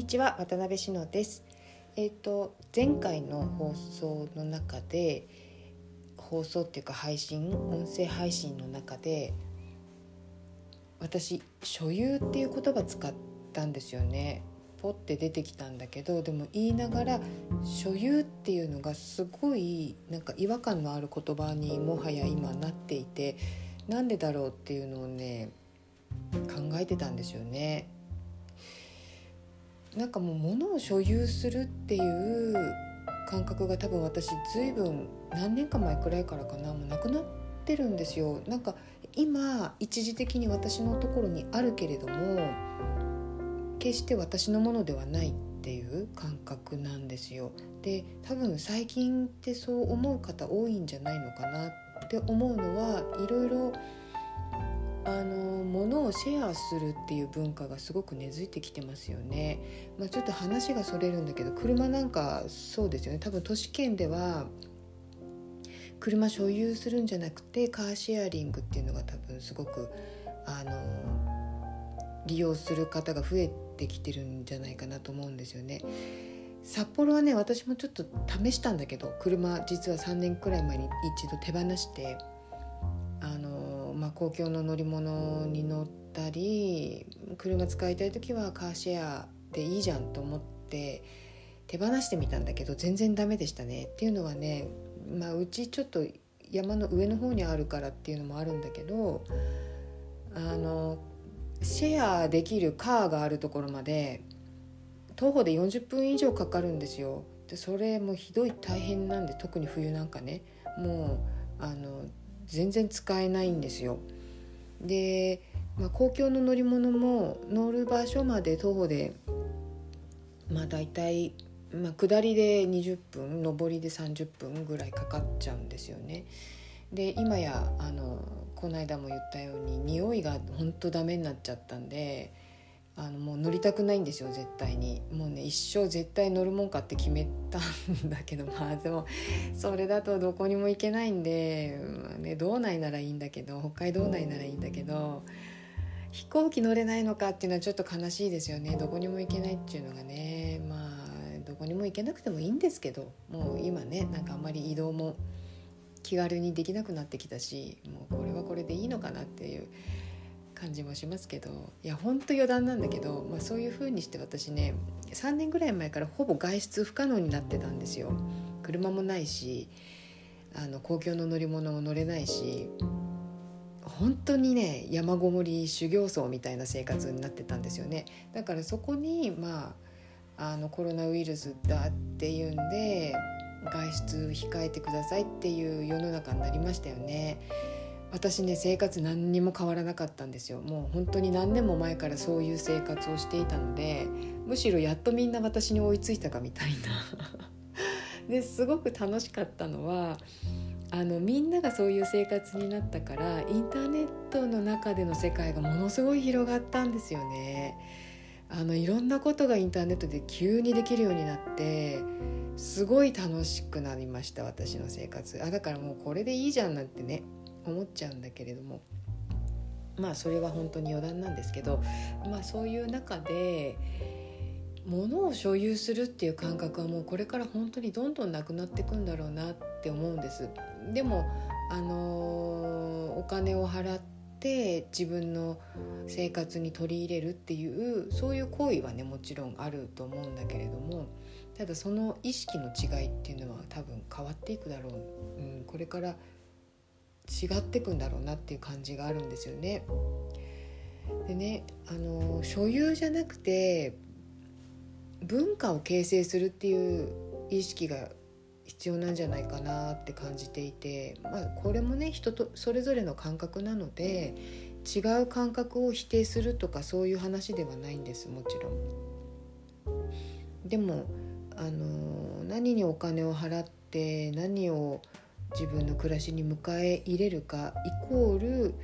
にちは渡辺志乃です。えっ、と前回の放送の中で放送っていうか配信音声配信の中で私所有っていう言葉使ったんですよね。ポって出てきたんだけどでも言いながら所有っていうのがすごいなんか違和感のある言葉にもはや今なっていてなんでだろうっていうのをね考えてたんですよね。なんかもう物を所有するっていう感覚が多分私ずいぶん何年か前くらいからかなもうなくなってるんですよ。なんか今一時的に私のところにあるけれども決して私のものではないっていう感覚なんですよ。で多分最近ってそう思う方多いんじゃないのかなって思うのはいろいろあの物をシェアするっていう文化がすごく根付いてきてますよね。まあ、ちょっと話がそれるんだけど車なんかそうですよね多分都市圏では車所有するんじゃなくてカーシェアリングっていうのが多分すごくあの利用する方が増えてきてるんじゃないかなと思うんですよね。札幌はね私もちょっと試したんだけど車実は3年くらい前に一度手放してあの、まあ、公共の乗り物に乗ったり車使いたい時はカーシェアでいいじゃんと思って手放してみたんだけど全然ダメでしたね。っていうのはね、まあ、うちちょっと山の上の方にあるからっていうのもあるんだけどあのシェアできるカーがあるところまで徒歩で40分以上かかるんですよ。でそれもひどい大変なんで特に冬なんかねもうあの全然使えないんですよ。で、まあ、公共の乗り物も乗る場所まで徒歩でまあ大体、まあ、下りで20分上りで30分ぐらいかかっちゃうんですよね。で今やあのこの間も言ったように匂いが本当ダメになっちゃったんであのもう乗りたくないんですよ絶対に。もうね一生絶対乗るもんかって決めたんだけど まあでもそれだとどこにも行けないんで、まあね、道内ならいいんだけど北海道内ならいいんだけど飛行機乗れないのかっていうのはちょっと悲しいですよね。どこにも行けないっていうのがね。まあどこにも行けなくてもいいんですけどもう今ねなんかあんまり移動も気軽にできなくなってきたしもうこれはこれでいいのかなっていう感じもしますけどいやほんと余談なんだけど、まあ、そういう風にして私ね3年ぐらい前からほぼ外出不可能になってたんですよ。車もないしあの公共の乗り物も乗れないし本当にね山ごもり修行僧みたいな生活になってたんですよね。だからそこにまああのコロナウイルスだっていうんで外出控えてくださいっていう世の中になりましたよね。私ね生活何にも変わらなかったんですよ。もう本当に何年も前からそういう生活をしていたのでむしろやっとみんな私に追いついたかみたいな。ですごく楽しかったのはあのみんながそういう生活になったからインターネットの中での世界がものすごい広がったんですよね。あのいろんなことがインターネットで急にできるようになってすごい楽しくなりました私の生活。あだからもうこれでいいじゃんなんてね思っちゃうんだけれどもまあそれは本当に余談なんですけどまあそういう中で物を所有するっていう感覚はもうこれから本当にどんどんなくなっていくんだろうなって思うんです。でもあのお金を払って自分の生活に取り入れるっていうそういう行為はねもちろんあると思うんだけれどもただその意識の違いっていうのは多分変わっていくだろう、うん、これから違ってくんだろうなっていう感じがあるんですよね。でねあの所有じゃなくて文化を形成するっていう意識が必要なんじゃないかなって感じていて、まあ、これもね人とそれぞれの感覚なので違う感覚を否定するとかそういう話ではないんですもちろん。でもあの何にお金を払って何を自分の暮らしに迎え入れるかイコール、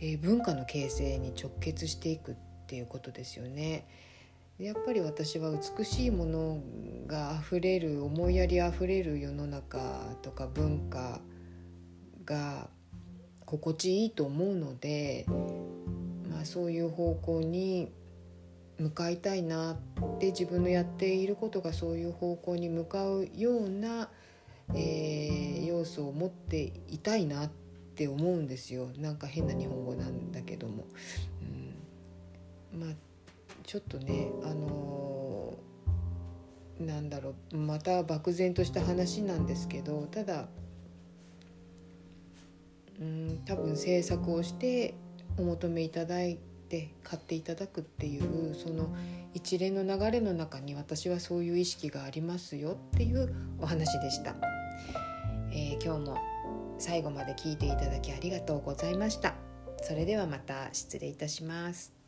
えー、文化の形成に直結していくっていうことですよね。やっぱり私は美しいものがあふれる思いやりあふれる世の中とか文化が心地いいと思うので、まあ、そういう方向に向かいたいなって自分のやっていることがそういう方向に向かうような、えー、要素を持っていたいなって思うんですよ。なんか変な日本語なんだけども。うん、まあちょっとねあのー、なんだろう。また漠然とした話なんですけどただうん多分制作をしてお求めいただいて買っていただくっていうその一連の流れの中に私はそういう意識がありますよっていうお話でした、今日も最後まで聞いていただきありがとうございました。それではまた失礼いたします。